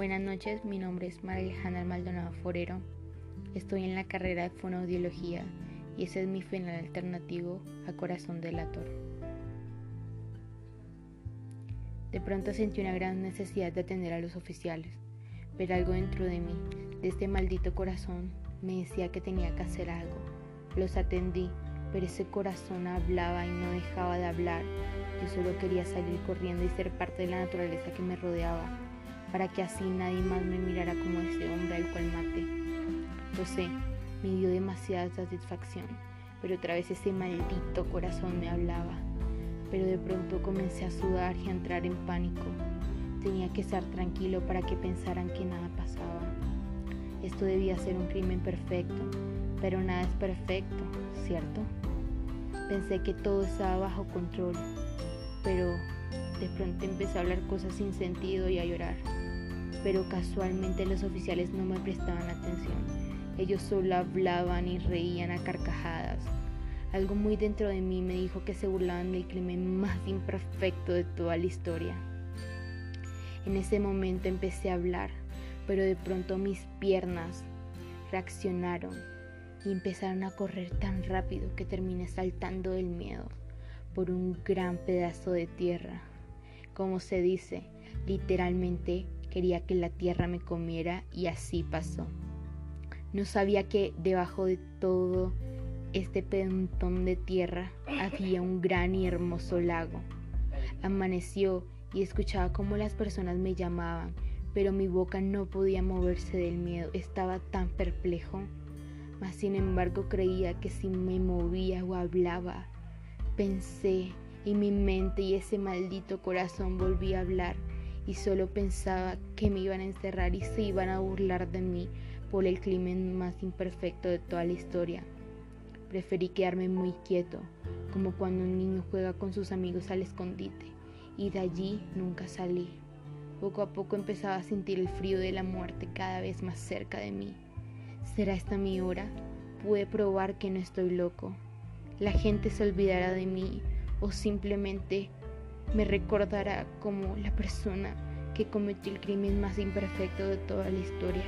Buenas noches, mi nombre es María Maldonado Forero. Estoy en la carrera de fonoaudiología y ese es mi final alternativo a Corazón Delator. De pronto sentí una gran necesidad de atender a los oficiales, pero algo dentro de mí, de este maldito corazón, me decía que tenía que hacer algo. Los atendí, pero ese corazón hablaba y no dejaba de hablar. Yo solo quería salir corriendo y ser parte de la naturaleza que me rodeaba, para que así nadie más me mirara como ese hombre al cual maté. Lo sé, me dio demasiada satisfacción, pero otra vez ese maldito corazón me hablaba. Pero de pronto comencé a sudar y a entrar en pánico. Tenía que estar tranquilo para que pensaran que nada pasaba. Esto debía ser un crimen perfecto, pero nada es perfecto, ¿cierto? Pensé que todo estaba bajo control, pero de pronto empecé a hablar cosas sin sentido y a llorar. Pero casualmente los oficiales no me prestaban atención. Ellos solo hablaban y reían a carcajadas. Algo muy dentro de mí me dijo que se burlaban del crimen más imperfecto de toda la historia. En ese momento empecé a hablar, pero de pronto mis piernas reaccionaron y empezaron a correr tan rápido que terminé saltando del miedo por un gran pedazo de tierra. Como se dice, literalmente quería que la tierra me comiera y así pasó. No sabía que debajo de todo este pedantón de tierra había un gran y hermoso lago. Amaneció y escuchaba cómo las personas me llamaban pero mi boca no podía moverse del miedo, estaba tan perplejo. Mas sin embargo creía que si me movía o hablaba, pensé y mi mente y ese maldito corazón volvía a hablar y solo pensaba que me iban a encerrar y se iban a burlar de mí por el crimen más imperfecto de toda la historia. Preferí quedarme muy quieto, como cuando un niño juega con sus amigos al escondite, y de allí nunca salí. Poco a poco empezaba a sentir el frío de la muerte cada vez más cerca de mí. ¿Será esta mi hora? Pude probar que no estoy loco. La gente se olvidará de mí o simplemente me recordará como la persona que cometió el crimen más imperfecto de toda la historia.